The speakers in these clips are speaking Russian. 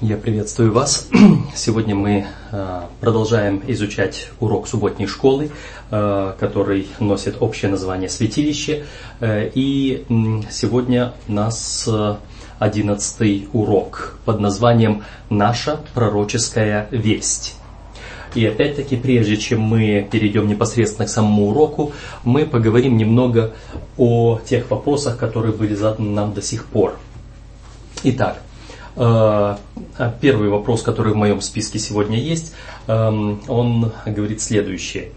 Я приветствую вас. Сегодня мы э, продолжаем изучать урок субботней школы, э, который носит общее название «Святилище». Э, и сегодня у нас одиннадцатый урок под названием «Наша пророческая весть». И опять-таки, прежде чем мы перейдем непосредственно к самому уроку, мы поговорим немного о тех вопросах, которые были заданы нам до сих пор. Итак, первый вопрос, который в моем списке сегодня есть, эм, он говорит следующее.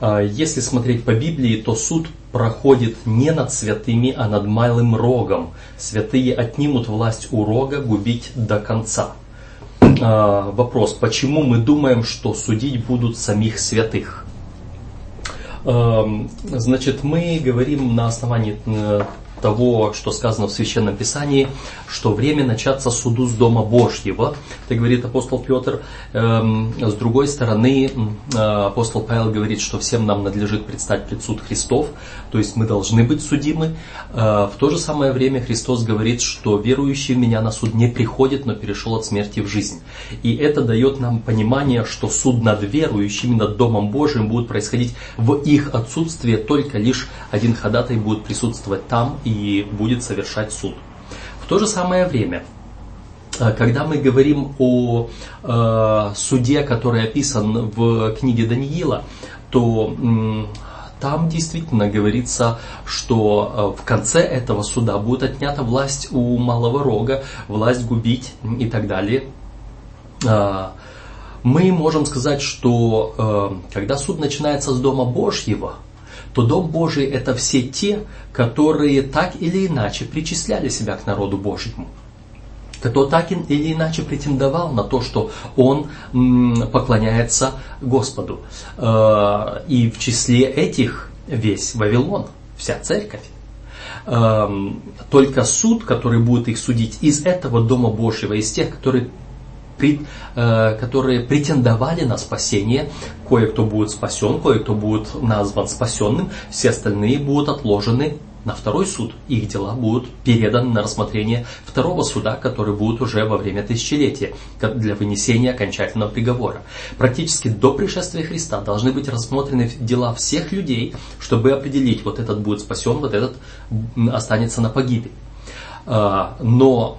Э, если смотреть по Библии, то суд проходит не над святыми, а над малым рогом. Святые отнимут власть у рога губить до конца. Э, вопрос, почему мы думаем, что судить будут самих святых? Эм, значит, мы говорим на основании того, что сказано в Священном Писании, что время начаться суду с Дома Божьего, так говорит апостол Петр. Эм, с другой стороны, э, апостол Павел говорит, что всем нам надлежит предстать пред суд Христов, то есть мы должны быть судимы. Э, в то же самое время Христос говорит, что верующий в меня на суд не приходит, но перешел от смерти в жизнь. И это дает нам понимание, что суд над верующими, над Домом Божьим будет происходить в их отсутствии, только лишь один ходатай будет присутствовать там и будет совершать суд. В то же самое время, э, когда мы говорим о э, суде, который описан в книге Даниила, то там действительно говорится, что э, в конце этого суда будет отнята власть у малого рога, власть губить и так далее. Э, мы можем сказать, что когда суд начинается с Дома Божьего, то Дом Божий это все те, которые так или иначе причисляли себя к народу Божьему кто так или иначе претендовал на то, что он поклоняется Господу. Э, и в числе этих весь Вавилон, вся церковь. Эм, только суд, который будет их судить из этого Дома Божьего, из тех, которые которые претендовали на спасение. Кое-кто будет спасен, кое-кто будет назван спасенным, все остальные будут отложены на второй суд. Их дела будут переданы на рассмотрение второго суда, который будет уже во время тысячелетия для вынесения окончательного приговора. Практически до пришествия Христа должны быть рассмотрены дела всех людей, чтобы определить, вот этот будет спасен, вот этот останется на погибель. А, но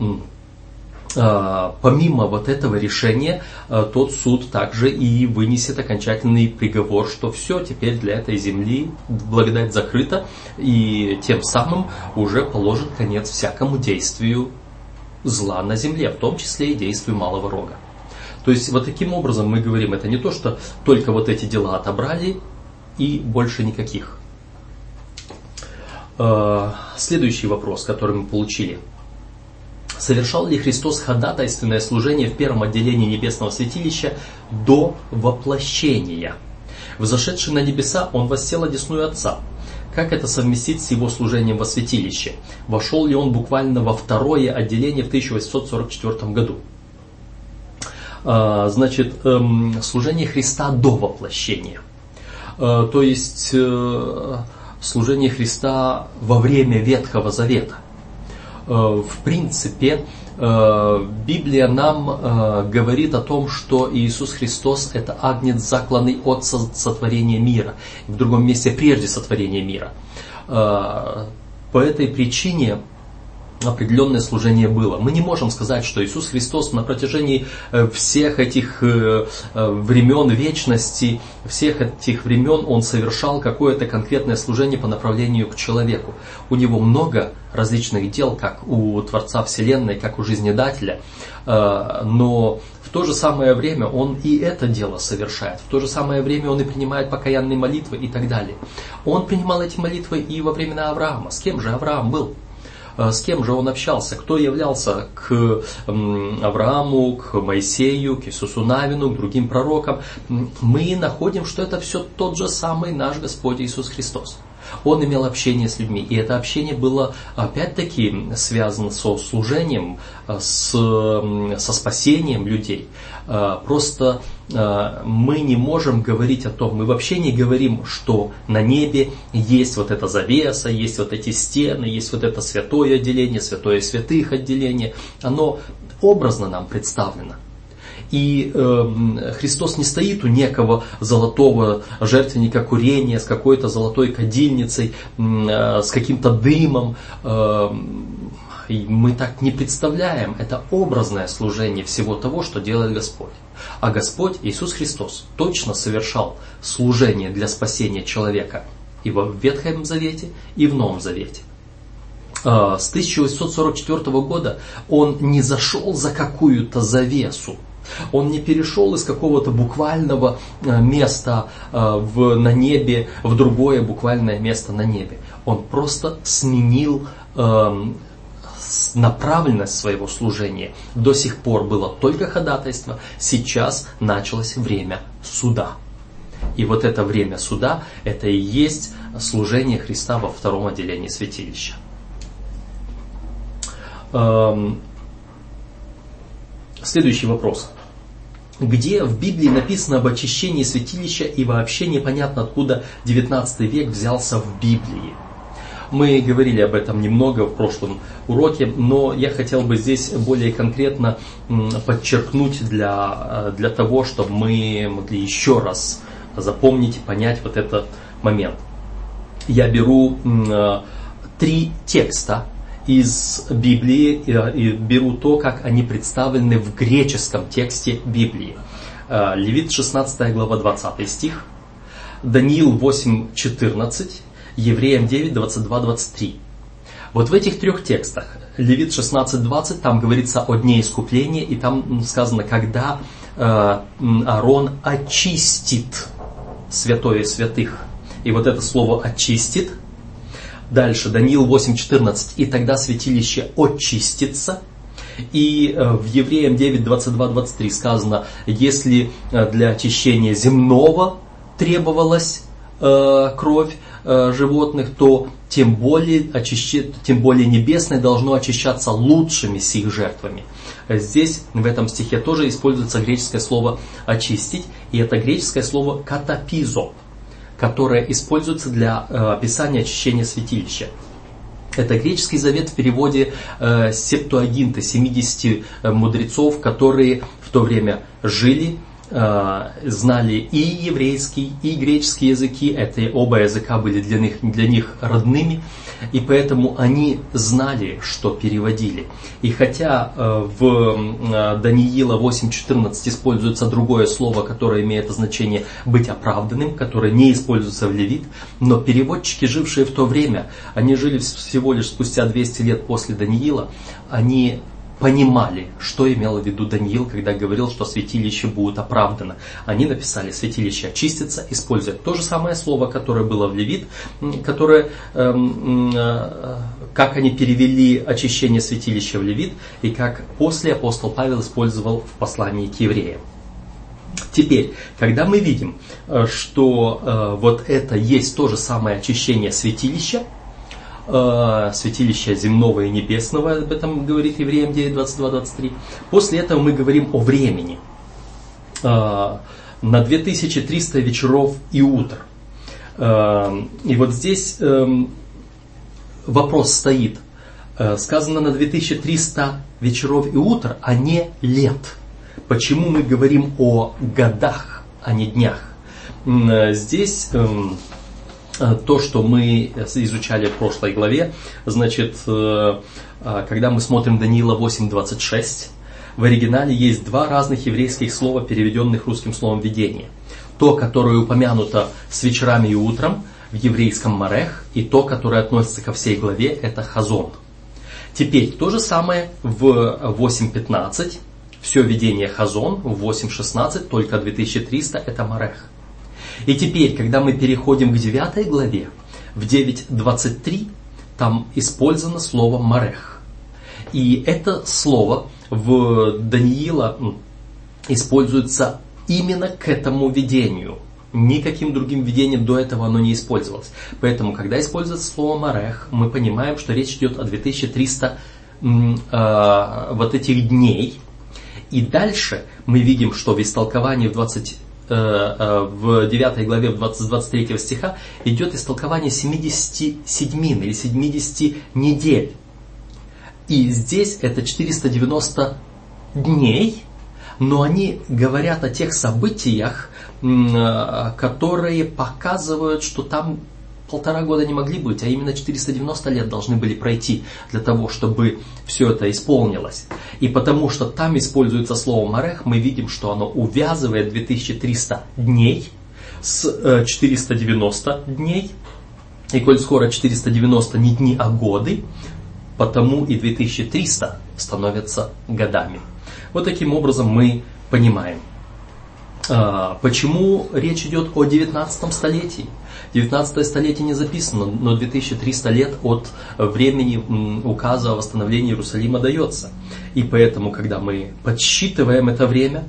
помимо вот этого решения, а, тот суд также и вынесет окончательный приговор, что все, теперь для этой земли благодать закрыта, и тем самым уже положит конец всякому действию зла на земле, в том числе и действию малого рога. То есть вот таким образом мы говорим, это не то, что только вот эти дела отобрали и больше никаких. А, следующий вопрос, который мы получили – совершал ли Христос ходатайственное служение в первом отделении небесного святилища до воплощения. Взошедший на небеса, он воссел одесную Отца. Как это совместить с его служением во святилище? Вошел ли он буквально во второе отделение в 1844 году? А, значит, эм, служение Христа до воплощения. А, то есть э, служение Христа во время Ветхого Завета. Э, в принципе, э, Библия нам э, говорит о том, что Иисус Христос это агнец, закланный от сотворения мира. В другом месте прежде сотворения мира. По этой причине определенное служение было. Мы не можем сказать, что Иисус Христос на протяжении э, всех этих э, э, времен вечности, всех этих времен Он совершал какое-то конкретное служение по направлению к человеку. У Него много различных дел, как у Творца Вселенной, как у Жизнедателя, но в то же самое время Он и это дело совершает, в то же самое время Он и принимает покаянные молитвы и так далее. Он принимал эти молитвы и во времена Авраама. С кем же Авраам был? А с кем же он общался, кто являлся к Аврааму, к Моисею, к Иисусу Навину, к другим пророкам, мы находим, что это все тот же самый наш Господь Иисус Христос. Он имел общение с людьми. И это общение было опять-таки связано со служением, с, со спасением людей. Просто мы не можем говорить о том, мы вообще не говорим, что на небе есть вот эта завеса, есть вот эти стены, есть вот это святое отделение, святое святых отделение. Оно образно нам представлено. И э, Христос не стоит у некого золотого жертвенника курения с какой-то золотой кадильницей, э, с каким-то дымом. Э, мы так не представляем. Это образное служение всего того, что делает Господь. А Господь, Иисус Христос, точно совершал служение для спасения человека и в Ветхом Завете, и в Новом Завете. А, с 1844 года он не зашел за какую-то завесу, он не перешел из какого-то буквального а, места а, в, на небе в другое буквальное место на небе. Он просто сменил направленность своего служения. До сих пор было только ходатайство, сейчас началось время суда. И вот это время суда, это и есть служение Христа во втором отделении святилища. Эм, следующий вопрос. Где в Библии написано об очищении святилища и вообще непонятно откуда 19 век взялся в Библии? Мы говорили об этом немного в прошлом уроке, но я хотел бы здесь более конкретно подчеркнуть для, э, для того, чтобы мы могли еще раз запомнить и понять вот этот момент. Я беру э, три текста из Библии и беру то, как они представлены в греческом тексте Библии. Э, Левит 16 глава 20 стих, Даниил 8, 14, Евреям 9, 22, 23. Вот в этих трех текстах, Левит 16, 20, там говорится о дне искупления, и там сказано, когда э, Аарон очистит святое святых. И вот это слово очистит – Дальше, Даниил 8.14. «И тогда святилище очистится». И э, в Евреям 9, 22, 23 сказано, если э, для очищения земного требовалась э, кровь животных, то тем более, очищи, тем более небесное должно очищаться лучшими сих жертвами. Здесь, в этом стихе, тоже используется греческое слово «очистить», и это греческое слово «катапизо», которое используется для э, описания очищения святилища. Это греческий завет в переводе э, Септуагинта, 70 э, мудрецов, которые в то время жили Э, знали и еврейский, и греческий языки. Это оба языка были для них, для них родными. И поэтому они знали, что переводили. И хотя э, в э, Даниила 8.14 используется другое слово, которое имеет значение быть оправданным, которое не используется в Левит, но переводчики, жившие в то время, они жили всего лишь спустя 200 лет после Даниила, они понимали, что имел в виду Даниил, когда говорил, что святилище будет оправдано. Они написали «святилище очистится», используя то же самое слово, которое было в Левит, которое, эм, э, как они перевели очищение святилища в Левит, и как после апостол Павел использовал в послании к евреям. Теперь, когда мы видим, э, что э, вот это есть то же самое очищение святилища, э, святилища земного и небесного, об этом говорит Евреям 9, 22-23. После этого мы говорим о времени. Э, на 2300 вечеров и утр. Э, и вот здесь э, вопрос стоит. Сказано на 2300 вечеров и утр, а не лет. Почему мы говорим о годах, а не днях? Здесь эм, то, что мы изучали в прошлой главе, значит, э, э, когда мы смотрим Даниила 8.26, в оригинале есть два разных еврейских слова, переведенных русским словом «видение». То, которое упомянуто с вечерами и утром в еврейском Марех, и то, которое относится ко всей главе, это Хазон. Теперь то же самое в 8.15, все видение Хазон, в 8.16, только 2300 это Марех. И теперь, когда мы переходим к 9 главе, в 9.23, там использовано слово «марех». И это слово в Даниила используется именно к этому видению. Никаким другим видением до этого оно не использовалось. Поэтому, когда используется слово «марех», мы понимаем, что речь идет о 2300 э, вот этих дней. И дальше мы видим, что в истолковании в 20 э, э, в 9 главе 20, 23 стиха идет истолкование 77 или 70 недель. И здесь это 490 дней, но они говорят о тех событиях, э, которые показывают, что там полтора года не могли быть, а именно 490 лет должны были пройти для того, чтобы все это исполнилось. И потому что там используется слово «марех», мы видим, что оно увязывает 2300 дней с 490 э, дней. И коль скоро 490 не дни, а годы, потому и 2300 становятся годами. Вот таким образом мы понимаем, а, почему речь идет о 19 столетии. 19 столетие не записано, но 2300 лет от времени указа о восстановлении Иерусалима дается. И поэтому, когда мы подсчитываем это время,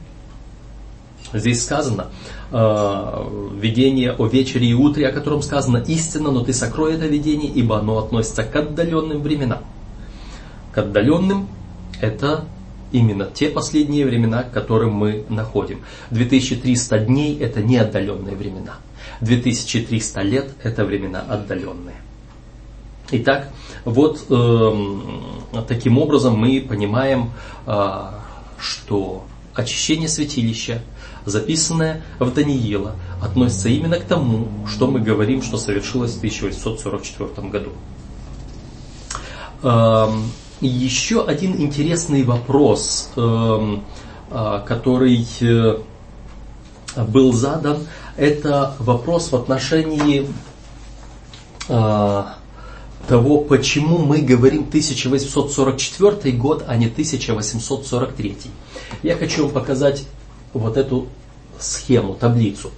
здесь сказано, э, видение о вечере и утре, о котором сказано истинно, но ты сокрой это видение, ибо оно относится к отдаленным временам. К отдаленным это именно те последние времена, к которым мы находим. 2300 дней это не отдаленные времена. 2300 лет это времена отдаленные. Итак, вот э, таким образом мы понимаем, э, что очищение святилища, записанное в Даниила, относится именно к тому, что мы говорим, что совершилось в 1844 году. Э, еще один интересный вопрос, эм, а, который э, был задан, это вопрос в отношении а, того, почему мы говорим 1844 год, а не 1843. Я хочу вам показать вот эту схему, таблицу.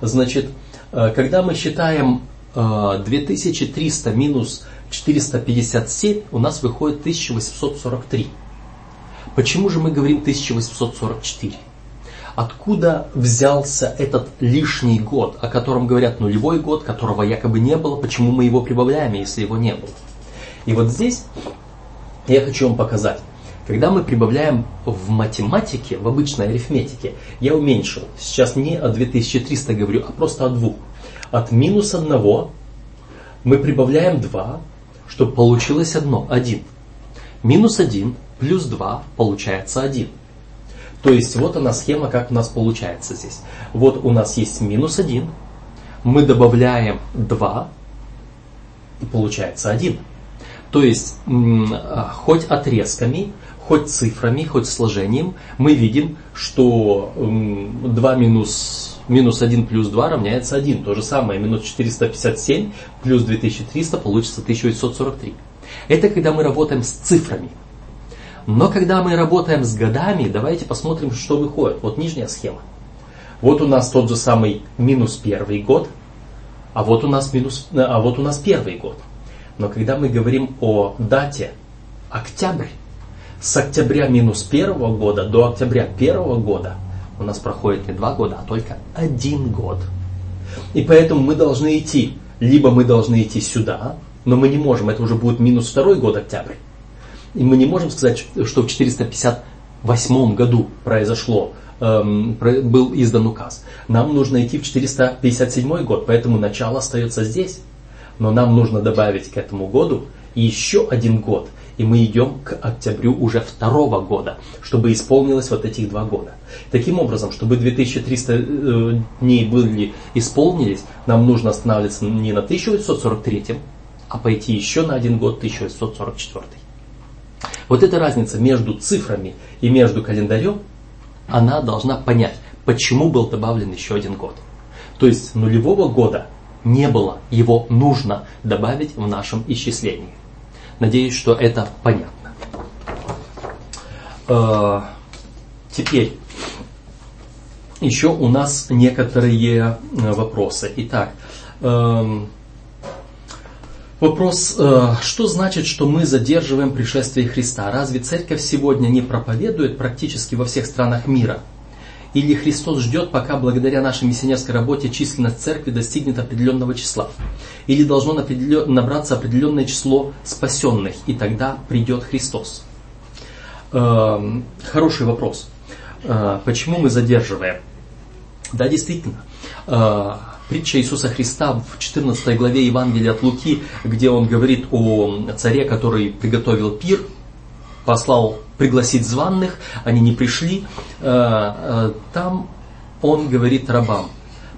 Значит, э, когда мы считаем 2300 э, минус 457 у нас выходит 1843. Почему же мы говорим 1844? Откуда взялся этот лишний год, о котором говорят нулевой год, которого якобы не было, почему мы его прибавляем, если его не было? И вот здесь я хочу вам показать. Когда мы прибавляем в математике, в обычной арифметике, я уменьшил. Сейчас не о 2300 говорю, а просто о двух. От минус 1 мы прибавляем 2, чтобы получилось одно, 1. Минус 1 плюс 2 получается 1. То есть вот она схема, как у нас получается здесь. Вот у нас есть минус 1, мы добавляем 2, и получается 1. То есть а, хоть отрезками, хоть цифрами, хоть сложением мы видим, что 2 минус минус 1 плюс 2 равняется 1. То же самое, минус 457 плюс 2300 получится 1843. Это когда мы работаем с цифрами. Но когда мы работаем с годами, давайте посмотрим, что выходит. Вот нижняя схема. Вот у нас тот же самый минус первый год, а вот у нас, минус, а вот у нас первый год. Но когда мы говорим о дате октябрь, с октября минус первого года до октября первого года – у нас проходит не два года, а только один год. И поэтому мы должны идти, либо мы должны идти сюда, но мы не можем, это уже будет минус второй год октябрь. И мы не можем сказать, что в 458 году произошло, эм, был издан указ. Нам нужно идти в 457 год, поэтому начало остается здесь. Но нам нужно добавить к этому году еще один год – и мы идем к октябрю уже второго года, чтобы исполнилось вот этих два года. Таким образом, чтобы 2300 э, дней были исполнились, нам нужно останавливаться не на 1943, а пойти еще на один год 1944. Вот эта разница между цифрами и между календарем, она должна понять, почему был добавлен еще один год. То есть нулевого года не было, его нужно добавить в нашем исчислении. Надеюсь, что это понятно. Э, теперь еще у нас некоторые э, вопросы. Итак, эм, Вопрос, э, что значит, что мы задерживаем пришествие Христа? Разве церковь сегодня не проповедует практически во всех странах мира? Или Христос ждет, пока благодаря нашей миссионерской работе численность церкви достигнет определенного числа? Или должно набраться определенное число спасенных, и тогда придет Христос? Эм, хороший вопрос. Э, почему мы задерживаем? Да, действительно. Э, притча Иисуса Христа в 14 главе Евангелия от Луки, где он говорит о царе, который приготовил пир, послал пригласить званных, они не пришли. Э, там он говорит рабам,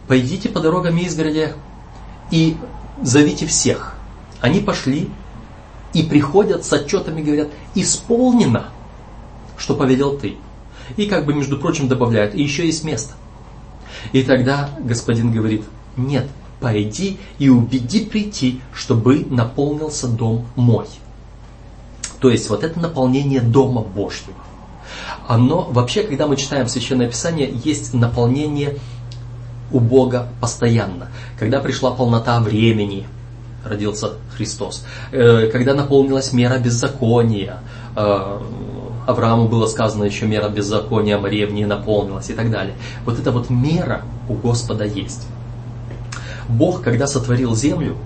пойдите по дорогам изгороди и зовите всех. Они пошли и приходят с отчетами, говорят, исполнено, что повелел ты. И как бы, между прочим, добавляют, и еще есть место. И тогда господин говорит, нет, пойди и убеди прийти, чтобы наполнился дом мой. То есть вот это наполнение дома Божьего. Оно, вообще, когда мы читаем Священное Писание, есть наполнение у Бога постоянно. Когда пришла полнота времени, родился Христос. Э, когда наполнилась мера беззакония, э, Аврааму было сказано еще мера беззакония, Мария в ней наполнилась и так далее. Вот эта вот мера у Господа есть. Бог, когда сотворил землю,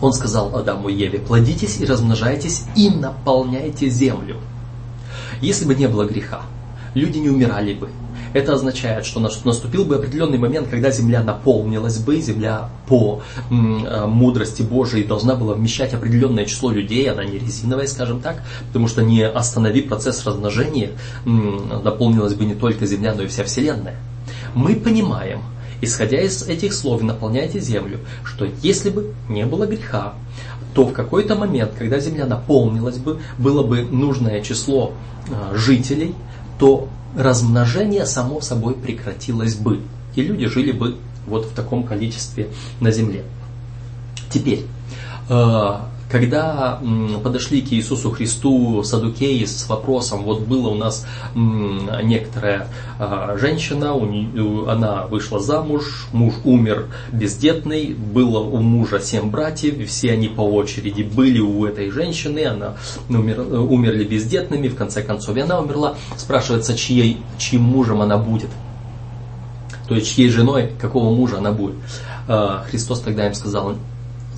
Он сказал Адаму и Еве, плодитесь и размножайтесь и наполняйте землю. Если бы не было греха, люди не умирали бы, это означает, что наступил бы определенный момент, когда земля наполнилась бы, земля по э, мудрости Божией должна была вмещать определенное число людей, она не резиновая, скажем так, потому что не останови процесс размножения, наполнилась бы не только земля, но и вся Вселенная. Мы понимаем, исходя из этих слов, наполняйте землю, что если бы не было греха, то в какой-то момент, когда земля наполнилась бы, было бы нужное число э, жителей, то размножение само собой прекратилось бы. И люди жили бы вот в таком количестве на земле. Теперь, э, когда подошли к Иисусу Христу садукеи с вопросом, вот была у нас некоторая а, женщина, она вышла замуж, муж умер бездетный, было у мужа семь братьев, все они по очереди были у этой женщины, она умер, умерли бездетными, в конце концов и она умерла. Спрашивается, чьей, чьим мужем она будет? То есть чьей женой, какого мужа она будет? А, Христос тогда им сказал,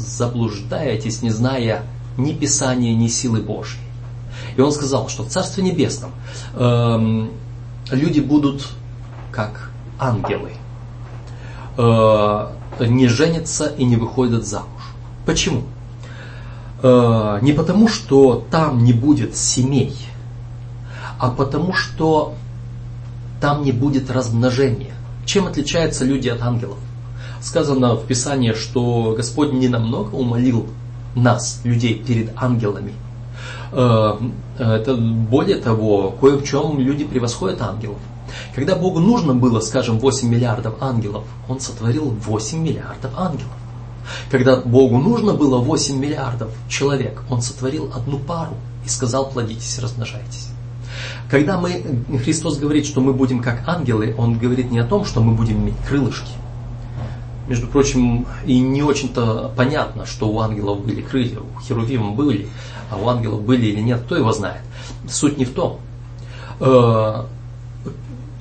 заблуждаетесь, не зная ни Писания, ни силы Божьей. И он сказал, что в Царстве Небесном э, люди будут как ангелы, э, не женятся и не выходят замуж. Почему? Э, не потому, что там не будет семей, а потому, что там не будет размножения. Чем отличаются люди от ангелов? Сказано в Писании, что Господь не намного умолил нас, людей, перед ангелами. Э, это более того, кое в чем люди превосходят ангелов. Когда Богу нужно было, скажем, 8 миллиардов ангелов, Он сотворил 8 миллиардов ангелов. Когда Богу нужно было 8 миллиардов человек, Он сотворил одну пару и сказал, плодитесь, размножайтесь. Когда мы, Христос говорит, что мы будем как ангелы, Он говорит не о том, что мы будем иметь крылышки, между прочим, и не очень-то понятно, что у ангелов были крылья, у херувимов были, а у ангелов были или нет, кто его знает. Суть не в том. Э,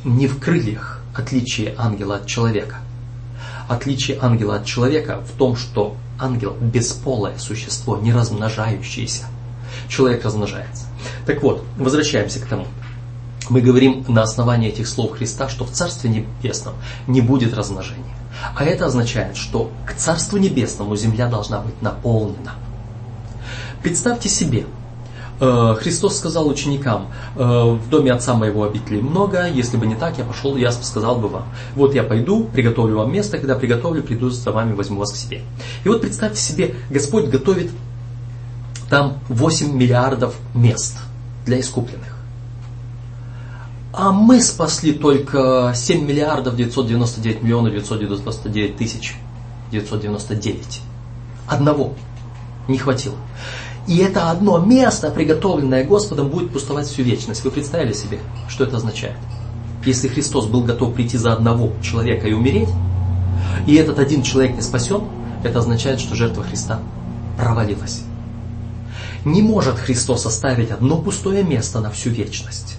не в крыльях отличие ангела от человека. Отличие ангела от человека в том, что ангел бесполое существо, не размножающееся. Человек размножается. Так вот, возвращаемся к тому. Мы говорим на основании этих слов Христа, что в Царстве Небесном не будет размножения. А это означает, что к Царству Небесному земля должна быть наполнена. Представьте себе, э, Христос сказал ученикам, э, в доме отца моего обителей много, если бы не так, я пошел, я сказал бы вам, вот я пойду, приготовлю вам место, когда приготовлю, приду за вами, возьму вас к себе. И вот представьте себе, Господь готовит там 8 миллиардов мест для искупленных. А мы спасли только 7 миллиардов 999 миллионов 999 тысяч 999. Одного не хватило. И это одно место, приготовленное Господом, будет пустовать всю вечность. Вы представили себе, что это означает? Если Христос был готов прийти за одного человека и умереть, и этот один человек не спасен, это означает, что жертва Христа провалилась. Не может Христос оставить одно пустое место на всю вечность.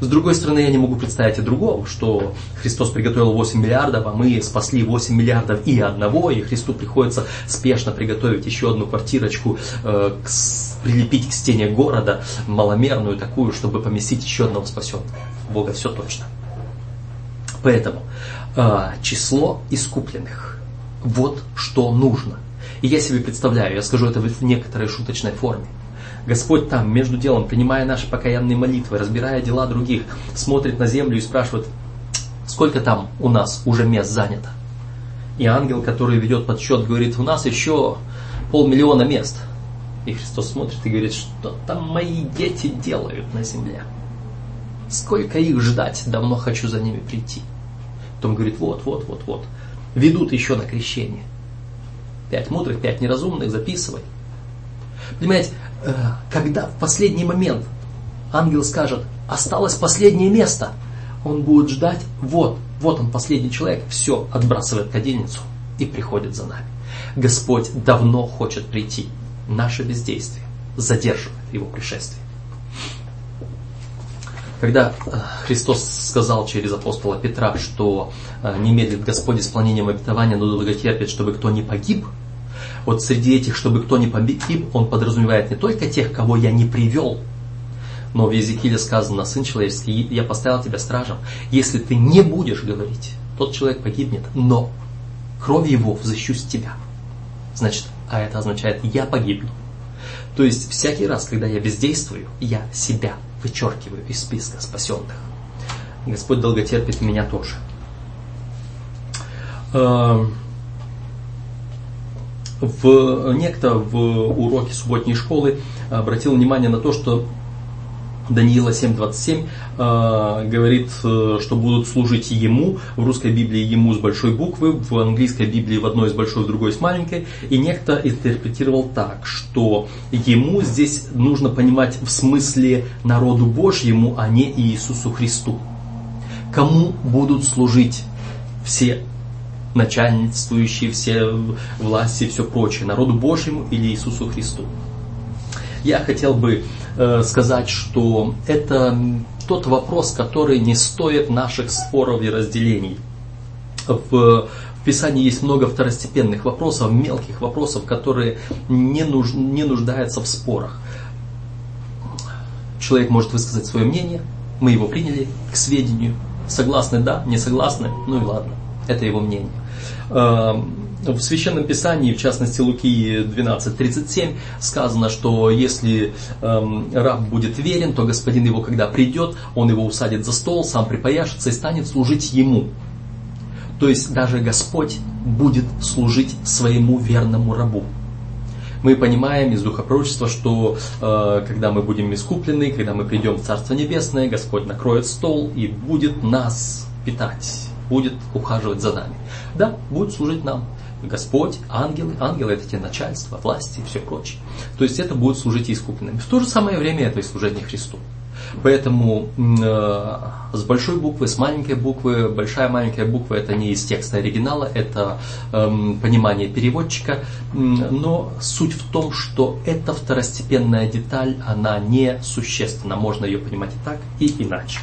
С другой стороны, я не могу представить и другого, что Христос приготовил 8 миллиардов, а мы спасли 8 миллиардов и одного, и Христу приходится спешно приготовить еще одну квартирочку, э, к, прилепить к стене города, маломерную такую, чтобы поместить еще одного спасенного. Бога все точно. Поэтому э, число искупленных. Вот что нужно. И я себе представляю, я скажу это в некоторой шуточной форме. Господь там, между делом, принимая наши покаянные молитвы, разбирая дела других, смотрит на землю и спрашивает, сколько там у нас уже мест занято. И ангел, который ведет подсчет, говорит, у нас еще полмиллиона мест. И Христос смотрит и говорит, что там мои дети делают на земле. Сколько их ждать, давно хочу за ними прийти. Потом говорит, вот, вот, вот, вот. Ведут еще на крещение. Пять мудрых, пять неразумных, записывай. Понимаете, э, когда в последний момент ангел скажет, осталось последнее место, он будет ждать, вот, вот он последний человек, все, отбрасывает кадильницу и приходит за нами. Господь давно хочет прийти. Наше бездействие задерживает его пришествие. Когда э, Христос сказал через апостола Петра, что э, не медлит Господь исполнением обетования, но долготерпит, чтобы кто не погиб, вот среди этих, чтобы кто не погиб, он подразумевает не только тех, кого я не привел, но в Езекииле сказано, Сын человеческий, я поставил тебя стражем. Если ты не будешь говорить, тот человек погибнет, но кровь его взыщусь тебя. Значит, а это означает, я погибну. То есть всякий раз, когда я бездействую, я себя вычеркиваю из списка спасенных. Господь долготерпит меня тоже. В, некто в уроке субботней школы обратил внимание на то, что Даниила 7.27 э, говорит, э, что будут служить ему, в русской Библии ему с большой буквы, в английской Библии в одной с большой, в другой с маленькой. И некто интерпретировал так, что ему здесь нужно понимать в смысле народу Божьему, а не Иисусу Христу. Кому будут служить все начальствующие, все власти все прочее, народу Божьему или Иисусу Христу. Я хотел бы э, сказать, что это тот вопрос, который не стоит наших споров и разделений. В, в Писании есть много второстепенных вопросов, мелких вопросов, которые не, нуж, не нуждаются в спорах. Человек может высказать свое мнение, мы его приняли к сведению, согласны, да, не согласны, ну и ладно, это его мнение. Эм, в Священном Писании, в частности Луки 12.37, сказано, что если эм, раб будет верен, то господин его, когда придет, он его усадит за стол, сам припаяшется и станет служить ему. То есть даже Господь будет служить своему верному рабу. Мы понимаем из Духа что э, когда мы будем искуплены, когда мы придем в Царство Небесное, Господь накроет стол и будет нас питать, будет ухаживать за нами. Да, будет служить нам. Господь, ангелы, ангелы это те начальства, власти и все прочее. То есть это будет служить искупленными. В то же самое время это и служение Христу. Поэтому э, с большой буквы, с маленькой буквы, большая маленькая буква это не из текста оригинала, это э, понимание переводчика. Но суть в том, что эта второстепенная деталь, она не существенна. Можно ее понимать и так, и иначе.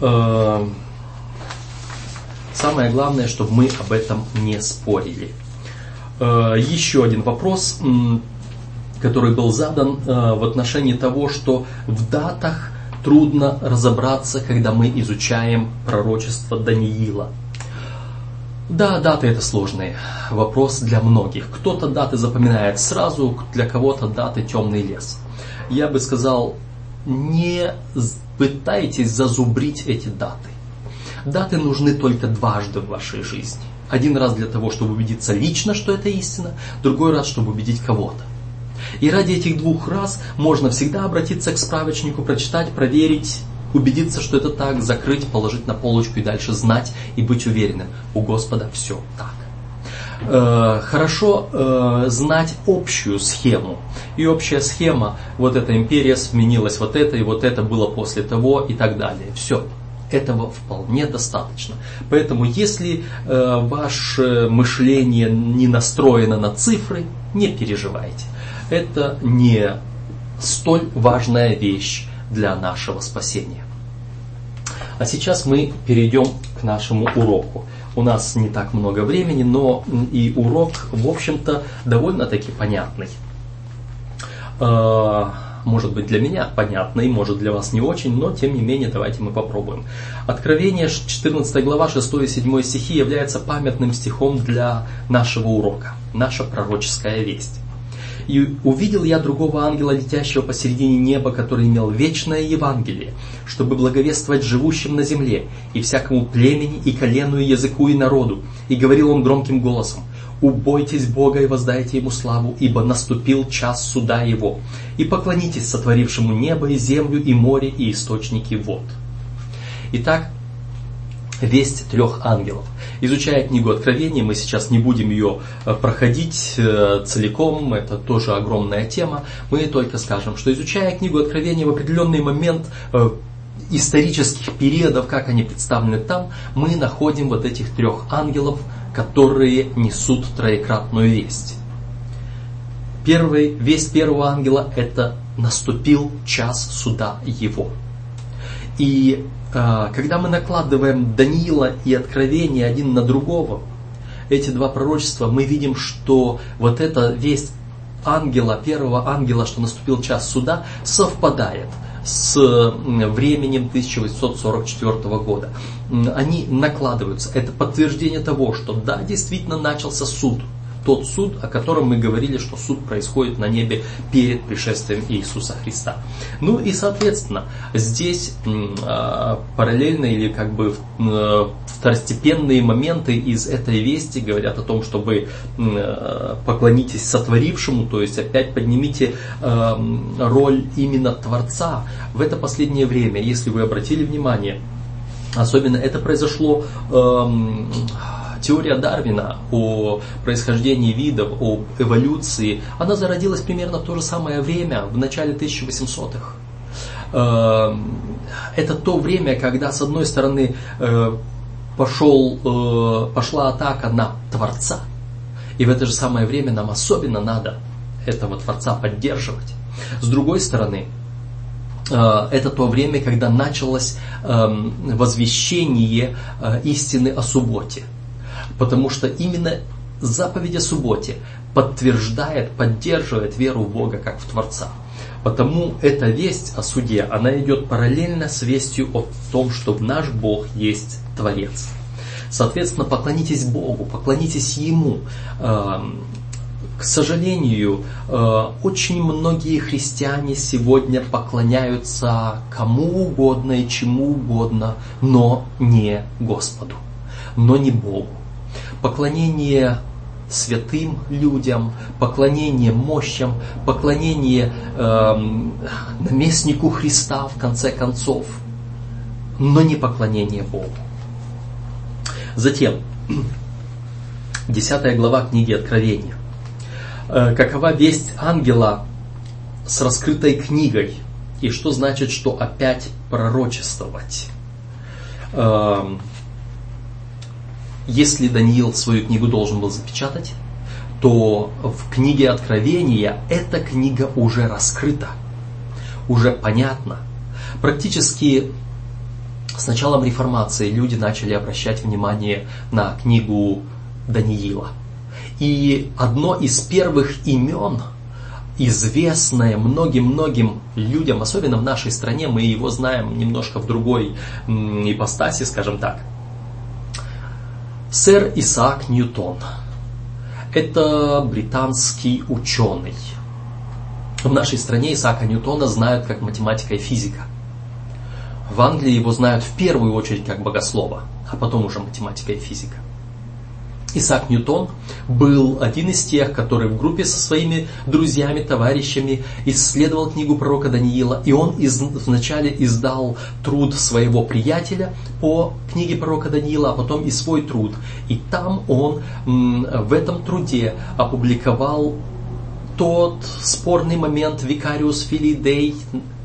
Э, Самое главное, чтобы мы об этом не спорили. Э, еще один вопрос, который был задан э, в отношении того, что в датах трудно разобраться, когда мы изучаем пророчество Даниила. Да, даты это сложный вопрос для многих. Кто-то даты запоминает сразу, для кого-то даты темный лес. Я бы сказал, не пытайтесь зазубрить эти даты. Даты нужны только дважды в вашей жизни. Один раз для того, чтобы убедиться лично, что это истина, другой раз, чтобы убедить кого-то. И ради этих двух раз можно всегда обратиться к справочнику, прочитать, проверить, убедиться, что это так, закрыть, положить на полочку и дальше знать и быть уверенным. У Господа все так. Э, хорошо э, знать общую схему. И общая схема, вот эта империя сменилась вот это, и вот это было после того, и так далее. Все этого вполне достаточно. Поэтому если э, ваше мышление не настроено на цифры, не переживайте. Это не столь важная вещь для нашего спасения. А сейчас мы перейдем к нашему уроку. У нас не так много времени, но и урок, в общем-то, довольно-таки понятный. А, может быть для меня понятный, может для вас не очень, но тем не менее давайте мы попробуем. Откровение 14 глава 6 и 7 стихи является памятным стихом для нашего урока, наша пророческая весть. И увидел я другого ангела, летящего посередине неба, который имел вечное Евангелие, чтобы благовествовать живущим на земле, и всякому племени, и колену, и языку, и народу. И говорил он громким голосом, «Убойтесь Бога и воздайте Ему славу, ибо наступил час суда Его, и поклонитесь сотворившему небо и землю, и море, и источники вод». Итак, весть трех ангелов. Изучая книгу Откровений, мы сейчас не будем ее э, проходить э, целиком, это тоже огромная тема. Мы только скажем, что изучая книгу Откровений в определенный момент э, исторических периодов, как они представлены там, мы находим вот этих трех ангелов, которые несут троекратную весть. Первый, весть первого ангела – это наступил час суда его. И когда мы накладываем Даниила и Откровение один на другого, эти два пророчества, мы видим, что вот эта весть ангела, первого ангела, что наступил час суда, совпадает с временем 1844 года. Они накладываются. Это подтверждение того, что да, действительно начался суд – тот суд, о котором мы говорили, что суд происходит на небе перед пришествием Иисуса Христа. Ну и соответственно, здесь а, параллельно или как бы второстепенные моменты из этой вести говорят о том, чтобы а, поклонитесь сотворившему, то есть опять поднимите а, роль именно Творца в это последнее время, если вы обратили внимание, особенно это произошло теория Дарвина о происхождении видов, о эволюции, она зародилась примерно в то же самое время, в начале 1800-х. Эм, это то время, когда, с одной стороны, э, пошел, э, пошла атака на Творца, и в это же самое время нам особенно надо этого Творца поддерживать. С другой стороны, э, это то время, когда началось эм, возвещение истины о субботе – Потому что именно заповедь о субботе подтверждает, поддерживает веру в Бога как в Творца. Потому эта весть о суде, она идет параллельно с вестью о том, что наш Бог есть Творец. Соответственно, поклонитесь Богу, поклонитесь Ему. Эм, к сожалению, э, очень многие христиане сегодня поклоняются кому угодно и чему угодно, но не Господу, но не Богу поклонение святым людям, поклонение мощам, поклонение э, наместнику Христа в конце концов, но не поклонение Богу. Затем, 10 глава книги Откровения. Э, какова весть ангела с раскрытой книгой? И что значит, что опять пророчествовать? Если Даниил свою книгу должен был запечатать, то в книге Откровения эта книга уже раскрыта, уже понятна. Практически с началом реформации люди начали обращать внимание на книгу Даниила. И одно из первых имен, известное многим-многим людям, особенно в нашей стране, мы его знаем немножко в другой ипостаси, скажем так – Сэр Исаак Ньютон. Это британский ученый. В нашей стране Исаака Ньютона знают как математика и физика. В Англии его знают в первую очередь как богослова, а потом уже математика и физика. Исаак Ньютон был один из тех, который в группе со своими друзьями, товарищами исследовал книгу пророка Даниила, и он из, вначале издал труд своего приятеля по книге пророка Даниила, а потом и свой труд. И там он в этом труде опубликовал тот спорный момент Викариус Филидей,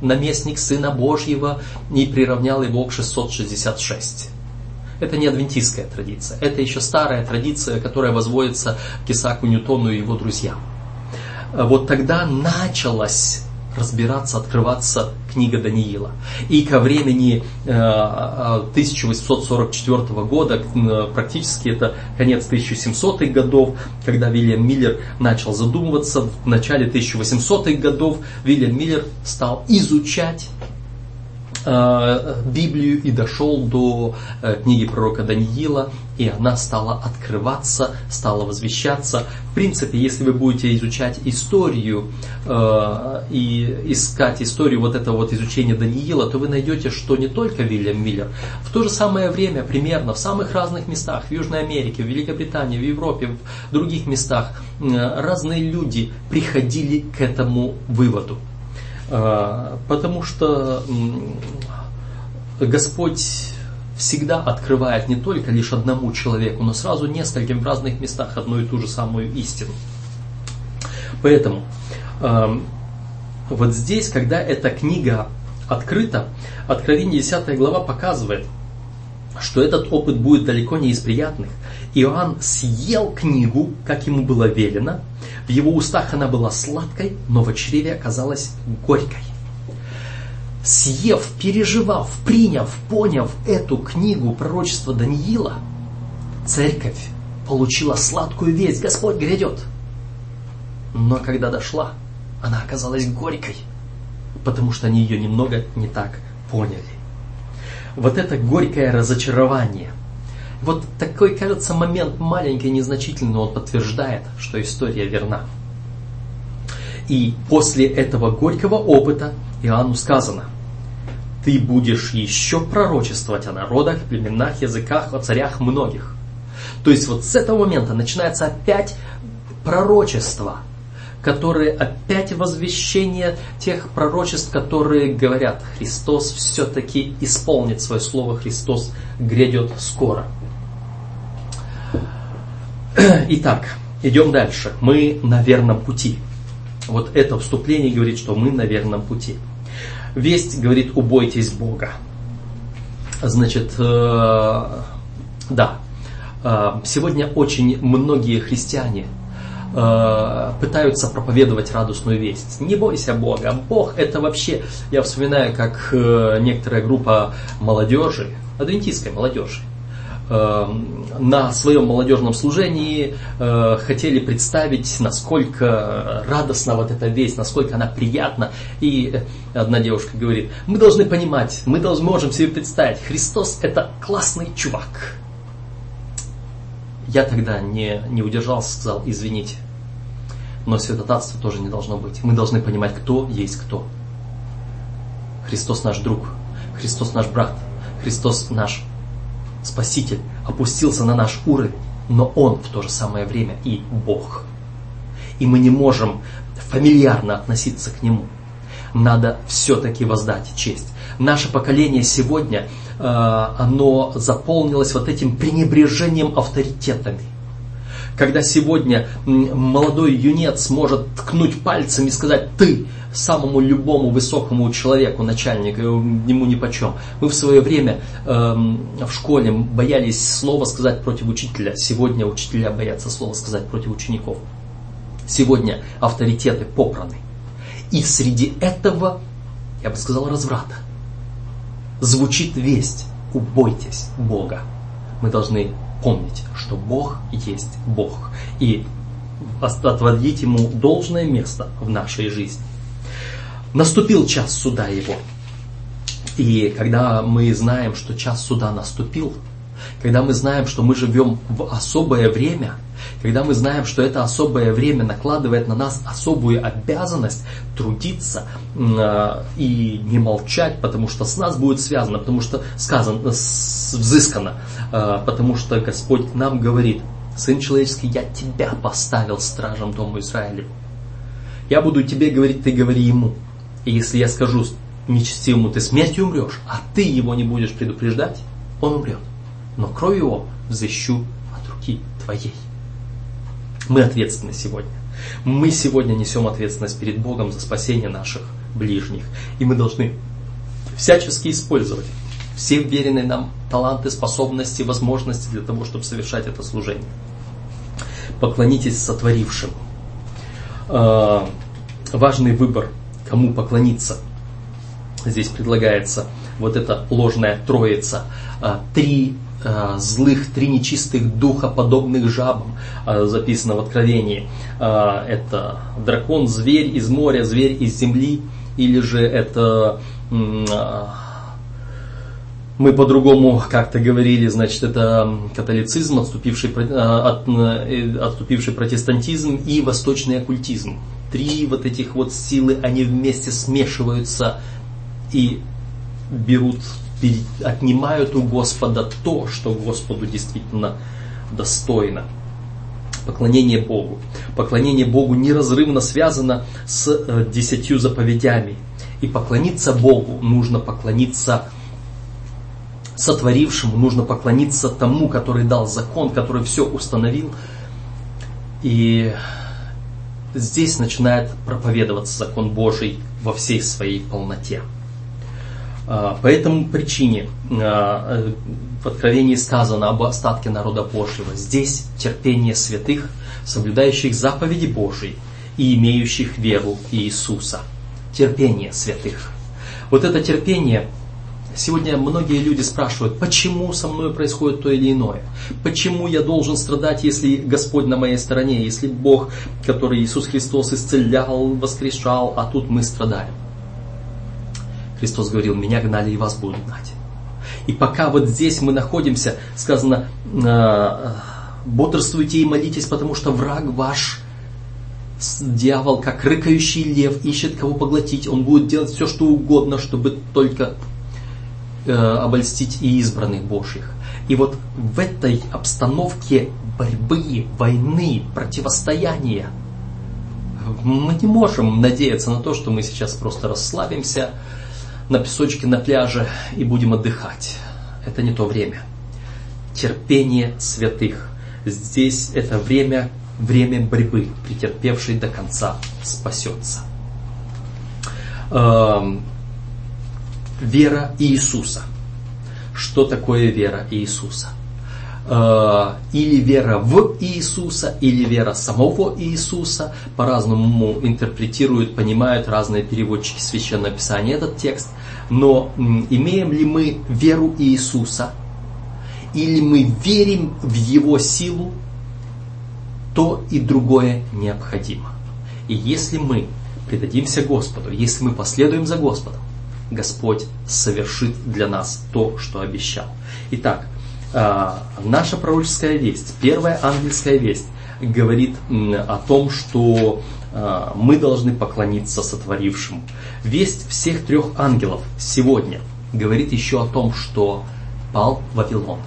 наместник Сына Божьего, и приравнял его к 666. Это не адвентистская традиция, это еще старая традиция, которая возводится к Исааку Ньютону и его друзьям. Вот тогда началось разбираться, открываться книга Даниила. И ко времени 1844 года, практически это конец 1700-х годов, когда Вильям Миллер начал задумываться, в начале 1800-х годов Вильям Миллер стал изучать Э, Библию и дошел до э, книги пророка Даниила, и она стала открываться, стала возвещаться. В принципе, если вы будете изучать историю э, и искать историю вот этого вот изучения Даниила, то вы найдете, что не только Вильям Миллер, в то же самое время, примерно в самых разных местах, в Южной Америке, в Великобритании, в Европе, в других местах, разные люди приходили к этому выводу. А, потому что Господь всегда открывает не только лишь одному человеку, но сразу нескольким в разных местах одну и ту же самую истину. Поэтому а, вот здесь, когда эта книга открыта, Откровение 10 глава показывает, что этот опыт будет далеко не из приятных. Иоанн съел книгу, как ему было велено. В его устах она была сладкой, но в чреве оказалась горькой. Съев, переживав, приняв, поняв эту книгу пророчества Даниила, церковь получила сладкую весть, Господь грядет. Но когда дошла, она оказалась горькой, потому что они ее немного не так поняли. Вот это горькое разочарование – вот такой, кажется, момент маленький, незначительный, но он подтверждает, что история верна. И после этого горького опыта Иоанну сказано, ты будешь еще пророчествовать о народах, племенах, языках, о царях многих. То есть вот с этого момента начинается опять пророчество, которые опять возвещение тех пророчеств, которые говорят, Христос все-таки исполнит свое слово, Христос грядет скоро. Итак, идем дальше. Мы на верном пути. Вот это вступление говорит, что мы на верном пути. Весть говорит, убойтесь Бога. Значит, э, да, э, сегодня очень многие христиане э, пытаются проповедовать радостную весть. Не бойся Бога. Бог это вообще, я вспоминаю, как э, некоторая группа молодежи, адвентистской молодежи, на своем молодежном служении э, хотели представить, насколько радостна вот эта весть, насколько она приятна. И одна девушка говорит, мы должны понимать, мы должны, можем себе представить, Христос это классный чувак. Я тогда не, не удержался, сказал, извините, но святотатство тоже не должно быть. Мы должны понимать, кто есть кто. Христос наш друг, Христос наш брат, Христос наш Спаситель опустился на наш уровень, но Он в то же самое время и Бог. И мы не можем фамильярно относиться к Нему. Надо все-таки воздать честь. Наше поколение сегодня, э, оно заполнилось вот этим пренебрежением авторитетами. Когда сегодня молодой юнец может ткнуть пальцем и сказать «ты», самому любому высокому человеку, начальнику, ему ни почем. Мы в свое время э, в школе боялись слова сказать против учителя. Сегодня учителя боятся слова сказать против учеников. Сегодня авторитеты попраны. И среди этого, я бы сказал, разврата, звучит весть «Убойтесь Бога». Мы должны помнить, что Бог есть Бог. И отводить Ему должное место в нашей жизни. Наступил час суда его. И когда мы знаем, что час суда наступил, когда мы знаем, что мы живем в особое время, когда мы знаем, что это особое время накладывает на нас особую обязанность трудиться э, и не молчать, потому что с нас будет связано, потому что сказано, взыскано, э, потому что Господь нам говорит, Сын человеческий, я тебя поставил стражем Дому Израилеву. Я буду тебе говорить, ты говори ему. И если я скажу нечестивому, ты смертью умрешь, а ты его не будешь предупреждать, он умрет. Но кровь его взыщу от руки твоей. Мы ответственны сегодня. Мы сегодня несем ответственность перед Богом за спасение наших ближних. И мы должны всячески использовать все веренные нам таланты, способности, возможности для того, чтобы совершать это служение. Поклонитесь сотворившему. А, важный выбор кому поклониться. Здесь предлагается вот эта ложная троица, а, три а, злых, три нечистых духа, подобных жабам, а, записано в Откровении. Это дракон, зверь из моря, зверь из земли, или же это мы по-другому как-то говорили, значит, это католицизм, отступивший, от, э, отступивший протестантизм и восточный оккультизм. Три вот этих вот силы, они вместе смешиваются и берут, отнимают у Господа то, что Господу действительно достойно. Поклонение Богу. Поклонение Богу неразрывно связано с э, десятью заповедями. И поклониться Богу нужно поклониться сотворившему, нужно поклониться тому, который дал закон, который все установил. И здесь начинает проповедоваться закон Божий во всей своей полноте. А, по этому причине а, в Откровении сказано об остатке народа Божьего. Здесь терпение святых, соблюдающих заповеди Божьи и имеющих веру Иисуса. Терпение святых. Вот это терпение Сегодня многие люди спрашивают, почему со мной происходит то или иное? Почему я должен страдать, если Господь на моей стороне, если Бог, который Иисус Христос исцелял, воскрешал, а тут мы страдаем? Христос говорил, меня гнали и вас будут гнать. И пока вот здесь мы находимся, сказано, «А, бодрствуйте и молитесь, потому что враг ваш, дьявол, как рыкающий лев, ищет кого поглотить. Он будет делать все, что угодно, чтобы только э, обольстить и избранных Божьих. И вот в этой обстановке борьбы, войны, противостояния мы не можем надеяться на то, что мы сейчас просто расслабимся, на песочке на пляже и будем отдыхать. Это не то время. Терпение святых. Здесь это время, время борьбы. Претерпевший до конца спасется. Вера Иисуса. Что такое вера Иисуса? Э, или вера в Иисуса, или вера самого Иисуса. По-разному интерпретируют, понимают разные переводчики Священного Писания этот текст. Но имеем ли мы веру Иисуса, или мы верим в Его силу, то и другое необходимо. И если мы предадимся Господу, если мы последуем за Господом, Господь совершит для нас то, что обещал. Итак, а, наша пророческая весть, первая ангельская весть, говорит о том, что а, мы должны поклониться сотворившему. Весть всех трех ангелов сегодня говорит еще о том, что пал Вавилон.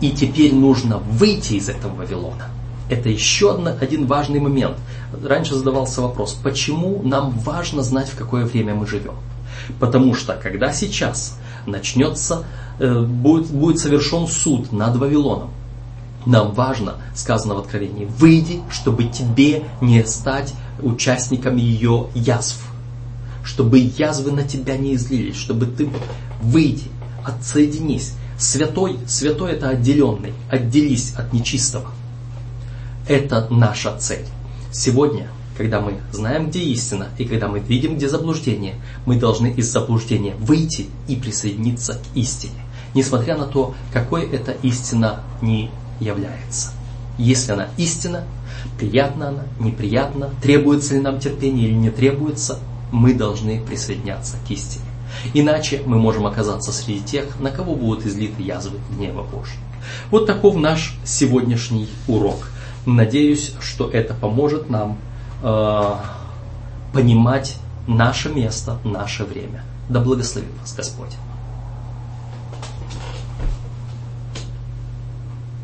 И теперь нужно выйти из этого Вавилона. Это еще один важный момент. Раньше задавался вопрос, почему нам важно знать, в какое время мы живем. Потому что когда сейчас начнется, э, будет, будет совершен суд над Вавилоном, нам важно, сказано в Откровении, выйди, чтобы тебе не стать участником ее язв, чтобы язвы на тебя не излились, чтобы ты выйди, отсоединись. Святой, святой это отделенный, отделись от нечистого. Это наша цель. Сегодня когда мы знаем, где истина, и когда мы видим, где заблуждение, мы должны из заблуждения выйти и присоединиться к истине, несмотря на то, какой эта истина не является. Если она истина, приятна она, неприятна, требуется ли нам терпение или не требуется, мы должны присоединяться к истине. Иначе мы можем оказаться среди тех, на кого будут излиты язвы гнева Божьего. Вот таков наш сегодняшний урок. Надеюсь, что это поможет нам э, понимать наше место, наше время. Да благословит вас Господь.